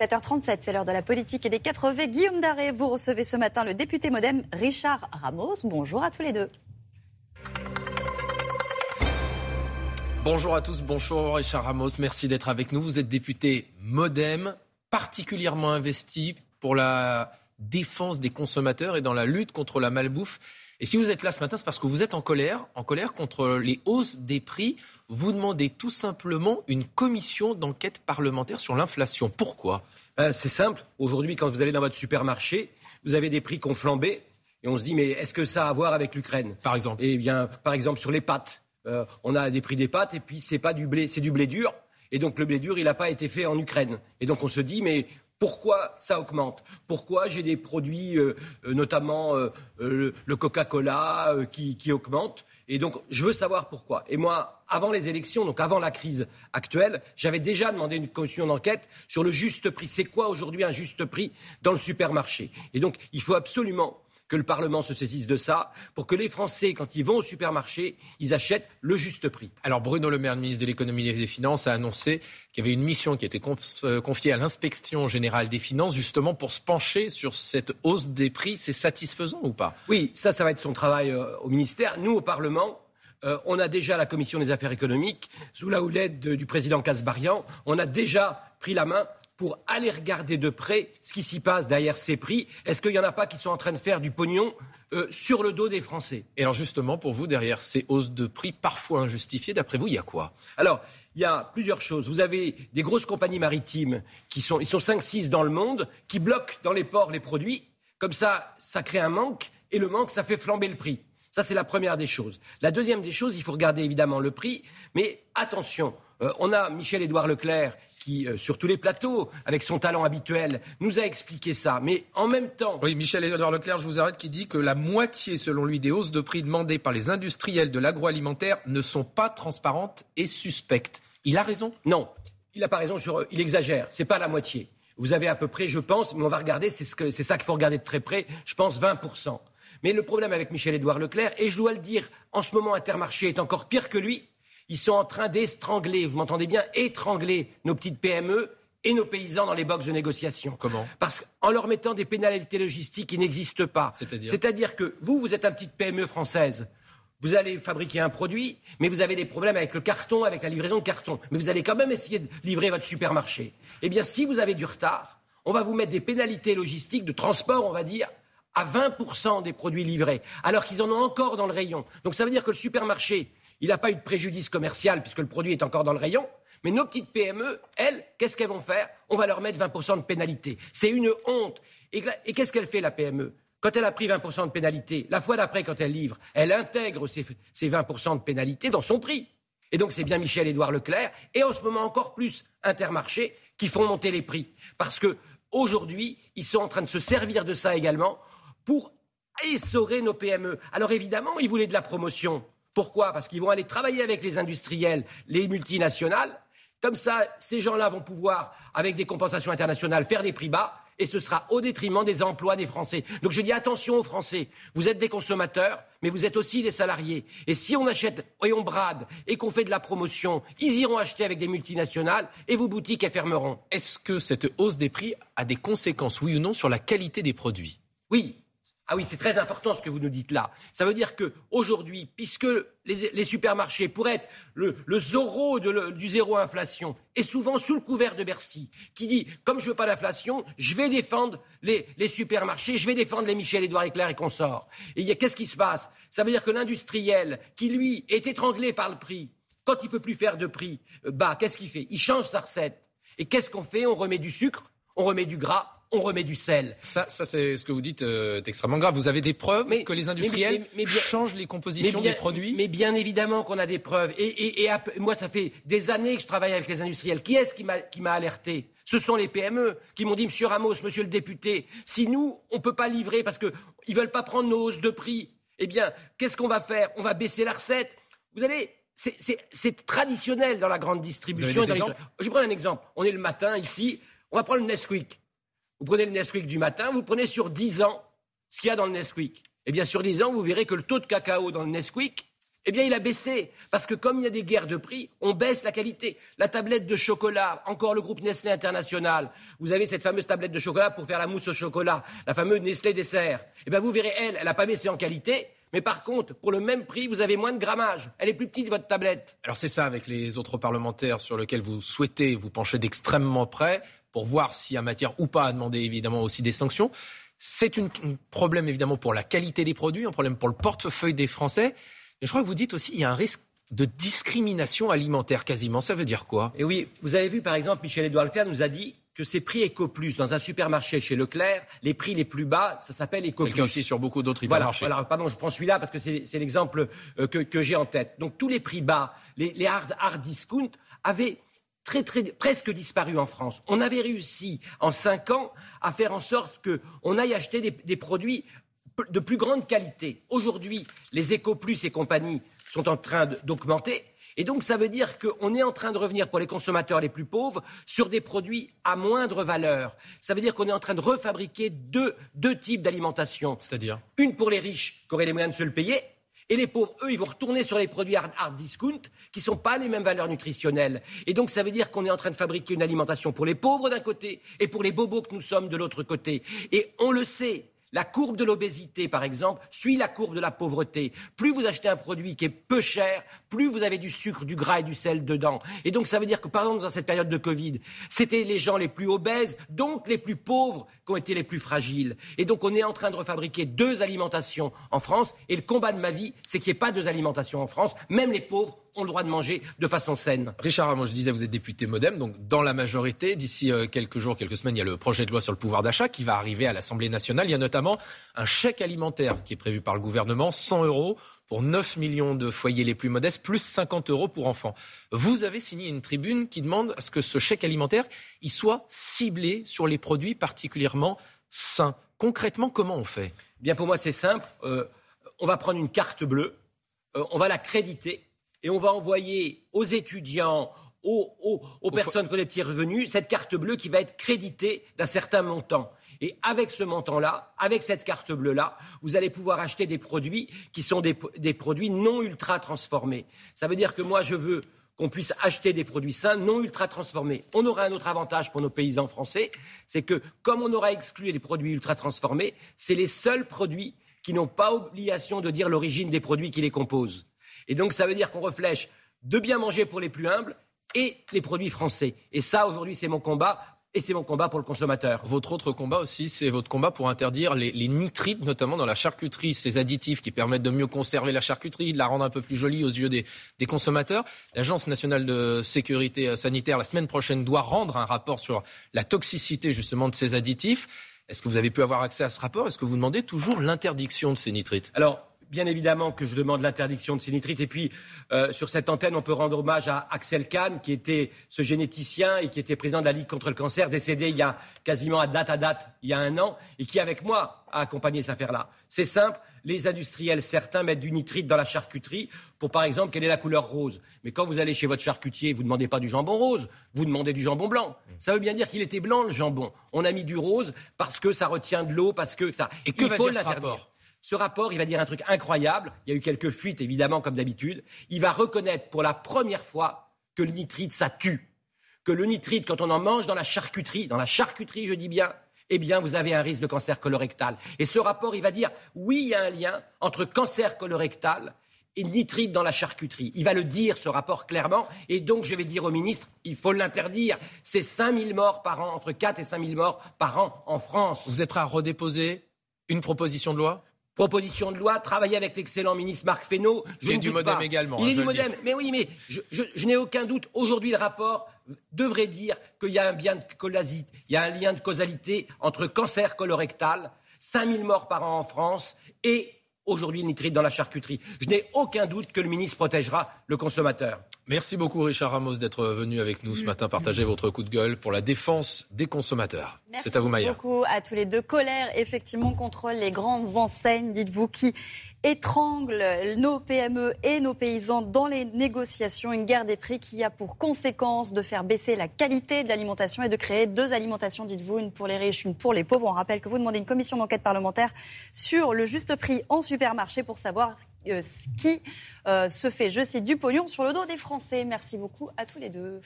7h37, c'est l'heure de la politique et des 4V. Guillaume Daré, vous recevez ce matin le député modem Richard Ramos. Bonjour à tous les deux. Bonjour à tous, bonjour Richard Ramos, merci d'être avec nous. Vous êtes député modem, particulièrement investi pour la défense des consommateurs et dans la lutte contre la malbouffe. Et si vous êtes là ce matin, c'est parce que vous êtes en colère, en colère contre les hausses des prix. Vous demandez tout simplement une commission d'enquête parlementaire sur l'inflation. Pourquoi? Euh, C'est simple. Aujourd'hui, quand vous allez dans votre supermarché, vous avez des prix qui ont flambé. Et on se dit, mais est-ce que ça a à voir avec l'Ukraine? Par exemple Eh bien, par exemple, sur les pâtes. Euh, on a des prix des pâtes et puis c'est pas du blé, c'est du blé dur. Et donc le blé dur, il n'a pas été fait en Ukraine. Et donc on se dit, mais pourquoi ça augmente? Pourquoi j'ai des produits, euh, euh, notamment euh, le, Coca-Cola, qui, qui augmentent et donc, je veux savoir pourquoi. Et moi, avant les élections, donc avant la crise actuelle, j'avais déjà demandé une commission d'enquête sur le juste prix. C'est quoi aujourd'hui un juste prix dans le supermarché? Et donc, il faut absolument que le Parlement se saisisse de ça pour que les Français, quand ils vont au supermarché, ils achètent le juste prix. Alors Bruno Le Maire, ministre de l'économie et des finances, a annoncé qu'il y avait une mission qui était euh, confiée à l'inspection générale des finances justement pour se pencher sur cette hausse des prix. C'est satisfaisant ou pas? Oui, ça, ça va être son travail euh, au ministère. Nous, au Parlement, euh, on a déjà la commission des affaires économiques, sous la houlette du président Casbarian, on a déjà pris la main pour aller regarder de près ce qui s'y passe derrière ces prix. Est-ce qu'il n'y en a pas qui sont en train de faire du pognon euh, sur le dos des Français? Et alors justement, pour vous, derrière ces hausses de prix parfois injustifiées, d'après vous, il y a quoi? Alors, il y a plusieurs choses. Vous avez des grosses compagnies maritimes qui sont, ils sont 5-6 dans le monde, qui bloquent dans les ports les produits. Comme ça, ça crée un manque, et le manque, ça fait flamber le prix. Ça, c'est la première des choses. La deuxième des choses, il faut regarder évidemment le prix, mais attention, euh, on a Michel-Édouard Leclerc qui, euh, sur tous les plateaux, avec son talent habituel, nous a expliqué ça. Mais en même temps. Oui, Michel-Édouard Leclerc, je vous arrête, qui dit que la moitié, selon lui, des hausses de prix demandées par les industriels de l'agroalimentaire ne sont pas transparentes et suspectes. Il a raison? Non, il n'a pas raison sur. Il exagère. C'est pas la moitié. Vous avez à peu près, je pense, mais on va regarder, c'est ce ça qu'il faut regarder de très près, je pense 20%. Mais le problème avec Michel-Édouard Leclerc, et je dois le dire, en ce moment, Intermarché est encore pire que lui, ils sont en train d'étrangler, vous m'entendez bien, étrangler nos petites PME et nos paysans dans les boxes de négociation. Comment? Parce qu'en leur mettant des pénalités logistiques qui n'existent pas. C'est-à-dire? C'est-à-dire que vous, vous êtes un petite PME française. Vous allez fabriquer un produit, mais vous avez des problèmes avec le carton, avec la livraison de carton. Mais vous allez quand même essayer de livrer votre supermarché. Eh bien, si vous avez du retard, on va vous mettre des pénalités logistiques de transport, on va dire, à 20% des produits livrés, alors qu'ils en ont encore dans le rayon. Donc ça veut dire que le supermarché, il n'a pas eu de préjudice commercial puisque le produit est encore dans le rayon. Mais nos petites PME, elles, qu'est-ce qu'elles vont faire? On va leur mettre 20% de pénalité. C'est une honte. Et, qu'est-ce qu'elle fait, la PME Quand elle a pris 20% de pénalité, la fois d'après, quand elle livre, elle intègre ces, 20% de pénalité dans son prix. Et donc, c'est bien Michel-Édouard Leclerc, et en ce moment encore plus Intermarché, qui font monter les prix. Parce que aujourd'hui, ils sont en train de se servir de ça également pour essorer nos PME. Alors évidemment, ils voulaient de la promotion. Pourquoi? Parce qu'ils vont aller travailler avec les industriels, les multinationales. Comme ça, ces gens-là vont pouvoir, avec des compensations internationales, faire des prix bas et ce sera au détriment des emplois des Français. Donc je dis attention aux Français. Vous êtes des consommateurs, mais vous êtes aussi des salariés. Et si on achète et on brade et qu'on fait de la promotion, ils iront acheter avec des multinationales et vos boutiques elles fermeront. Est-ce que cette hausse des prix a des conséquences, oui ou non, sur la qualité des produits? Oui, ah oui, c'est très important ce que vous nous dites là. Ça veut dire que aujourd'hui, puisque les, supermarchés pourraient être le, le Zorro du zéro inflation, et souvent sous le couvert de Bercy, qui dit comme je veux pas d'inflation, je vais défendre les, supermarchés, je vais défendre les Michel Édouard Éclair et consorts. Et qu'est-ce qui se passe? Ça veut dire que l'industriel, qui lui est étranglé par le prix, quand il peut plus faire de prix bas, qu'est-ce qu'il fait? Il change sa recette. Et qu'est-ce qu'on fait? On remet du sucre, on remet du gras, on remet du sel. Ça, ça c'est ce que vous dites euh, est extrêmement grave. Vous avez des preuves que les industriels changent les compositions des produits Mais bien évidemment qu'on a des preuves. Et, moi, ça fait des années que je travaille avec les industriels. Qui est-ce qui m'a alerté? Ce sont les PME qui m'ont dit, Monsieur Ramos, Monsieur le député, si nous, on ne peut pas livrer parce qu'ils ne veulent pas prendre nos hausses de prix, eh bien, qu'est-ce qu'on va faire? On va baisser la recette. Vous allez, c'est traditionnel dans la grande distribution. Je prends un exemple. On est le matin ici, on va prendre le Nesquik. Vous prenez le Nesquik du matin, vous prenez sur 10 ans ce qu'il y a dans le Nesquik. Eh bien sur 10 ans, vous verrez que le taux de cacao dans le Nesquik eh bien, il a baissé. Parce que comme il y a des guerres de prix, on baisse la qualité. La tablette de chocolat, encore le groupe Nestlé International. Vous avez cette fameuse tablette de chocolat pour faire la mousse au chocolat, la fameuse Nestlé dessert. Eh bien, vous verrez, elle, elle n'a pas baissé en qualité. Mais par contre, pour le même prix, vous avez moins de grammage. Elle est plus petite, votre tablette. Alors c'est ça avec les autres parlementaires sur lesquels vous souhaitez vous pencher d'extrêmement près pour voir s'il y a matière ou pas à demander évidemment aussi des sanctions. C'est un problème évidemment pour la qualité des produits, un problème pour le portefeuille des Français. Et je crois que vous dites aussi qu'il y a un risque de discrimination alimentaire quasiment. Ça veut dire quoi? Et oui, vous avez vu par exemple, Michel-Édouard Leclerc nous a dit que ces prix Ecoplus dans un supermarché chez Leclerc, les prix les plus bas, ça s'appelle Ecoplus. C'est le cas aussi sur beaucoup d'autres hypermarchés. Voilà, pardon, je prends celui-là parce que c'est l'exemple euh, que, j'ai en tête. Donc tous les prix bas, les, hard, hard discount avaient Très, très, presque disparu en France. On avait réussi en cinq ans à faire en sorte qu'on aille acheter des, des, produits de plus grande qualité. Aujourd'hui, les Ecoplus et compagnie sont en train d'augmenter. Et donc, ça veut dire qu'on est en train de revenir pour les consommateurs les plus pauvres sur des produits à moindre valeur. Ça veut dire qu'on est en train de refabriquer deux, deux types d'alimentation. C'est-à-dire? Une pour les riches qui auraient les moyens de se le payer. Et les pauvres, eux, ils vont retourner sur les produits hard, hard discount qui ne sont pas les mêmes valeurs nutritionnelles. Et donc, ça veut dire qu'on est en train de fabriquer une alimentation pour les pauvres d'un côté et pour les bobos que nous sommes de l'autre côté. Et on le sait. La courbe de l'obésité, par exemple, suit la courbe de la pauvreté. Plus vous achetez un produit qui est peu cher, plus vous avez du sucre, du gras et du sel dedans. Et donc ça veut dire que, par exemple, dans cette période de Covid, c'était les gens les plus obèses, donc les plus pauvres, qui ont été les plus fragiles. Et donc on est en train de refabriquer deux alimentations en France. Et le combat de ma vie, c'est qu'il n'y ait pas deux alimentations en France. Même les pauvres ont le droit de manger de façon saine. Richard Ramon, je disais, vous êtes député modem, donc dans la majorité, d'ici euh, quelques jours, quelques semaines, il y a le projet de loi sur le pouvoir d'achat qui va arriver à l'Assemblée nationale. Il y a notamment un chèque alimentaire qui est prévu par le gouvernement, 100 euros pour 9 millions de foyers les plus modestes, plus 50 euros pour enfants. Vous avez signé une tribune qui demande à ce que ce chèque alimentaire soit ciblé sur les produits particulièrement sains. Concrètement, comment on fait? Bien, pour moi, c'est simple. Euh, on va prendre une carte bleue, euh, on va la créditer et on va envoyer aux étudiants, aux, personnes qui ont des petits revenus, cette carte bleue qui va être créditée d'un certain montant. Et avec ce montant-là, avec cette carte bleue-là, vous allez pouvoir acheter des produits qui sont des, produits non ultra transformés. Ça veut dire que moi, je veux qu'on puisse acheter des produits sains non ultra transformés. On aura un autre avantage pour nos paysans français, c'est que comme on aura exclu les produits ultra transformés, c'est les seuls produits qui n'ont pas obligation de dire l'origine des produits qui les composent. Et donc, ça veut dire qu'on reflèche de bien manger pour les plus humbles et les produits français. Et ça, aujourd'hui, c'est mon combat. Et c'est mon combat pour le consommateur. Votre autre combat aussi, c'est votre combat pour interdire les, nitrites, notamment dans la charcuterie, ces additifs qui permettent de mieux conserver la charcuterie, de la rendre un peu plus jolie aux yeux des, des consommateurs. L'Agence nationale de sécurité sanitaire, la semaine prochaine, doit rendre un rapport sur la toxicité justement de ces additifs. Est-ce que vous avez pu avoir accès à ce rapport? Est-ce que vous demandez toujours l'interdiction de ces nitrites? Alors, bien évidemment que je demande l'interdiction de ces nitrites. Et puis, euh, sur cette antenne, on peut rendre hommage à Axel Kahn, qui était ce généticien et qui était président de la Ligue contre le cancer, décédé il y a quasiment à date à date, il y a un an, et qui, avec moi, a accompagné cette affaire-là. C'est simple, les industriels, certains mettent du nitrite dans la charcuterie pour, par exemple, quelle est la couleur rose. Mais quand vous allez chez votre charcutier, vous ne demandez pas du jambon rose, vous demandez du jambon blanc. Ça veut bien dire qu'il était blanc, le jambon. On a mis du rose parce que ça retient de l'eau, parce que ça... Et que il va faut dire ce rapport? Ce rapport, il va dire un truc incroyable. Il y a eu quelques fuites, évidemment, comme d'habitude. Il va reconnaître pour la première fois que le nitrite, ça tue. Que le nitrite, quand on en mange dans la charcuterie, dans la charcuterie, je dis bien, eh bien, vous avez un risque de cancer colorectal. Et ce rapport, il va dire, oui, il y a un lien entre cancer colorectal et nitrite dans la charcuterie. Il va le dire, ce rapport, clairement. Et donc, je vais dire au ministre, il faut l'interdire. C'est 5000 morts par an, entre 4 et 5000 morts par an en France. Vous êtes prêt à redéposer une proposition de loi? Proposition de loi, travailler avec l'excellent ministre Marc Fesneau. Il est du modem également. Il est du modem. Mais oui, mais je, n'ai aucun doute. Aujourd'hui, le rapport devrait dire qu'il y a un bien de il y a un lien de causalité entre cancer colorectal, 5000 morts par an en France et aujourd'hui le nitrite dans la charcuterie. Je n'ai aucun doute que le ministre protégera le consommateur. Merci beaucoup Richard Ramos d'être venu avec nous ce matin partager votre coup de gueule pour la défense des consommateurs. C'est à vous Maya. Merci beaucoup à tous les deux. Colère effectivement contre les grandes enseignes, dites-vous, qui étranglent nos PME et nos paysans dans les négociations. Une guerre des prix qui a pour conséquence de faire baisser la qualité de l'alimentation et de créer deux alimentations, dites-vous, une pour les riches, une pour les pauvres. On rappelle que vous demandez une commission d'enquête parlementaire sur le juste prix en supermarché pour savoir qui se fait, je cite, du pognon sur le dos des Français. Merci beaucoup à tous les deux.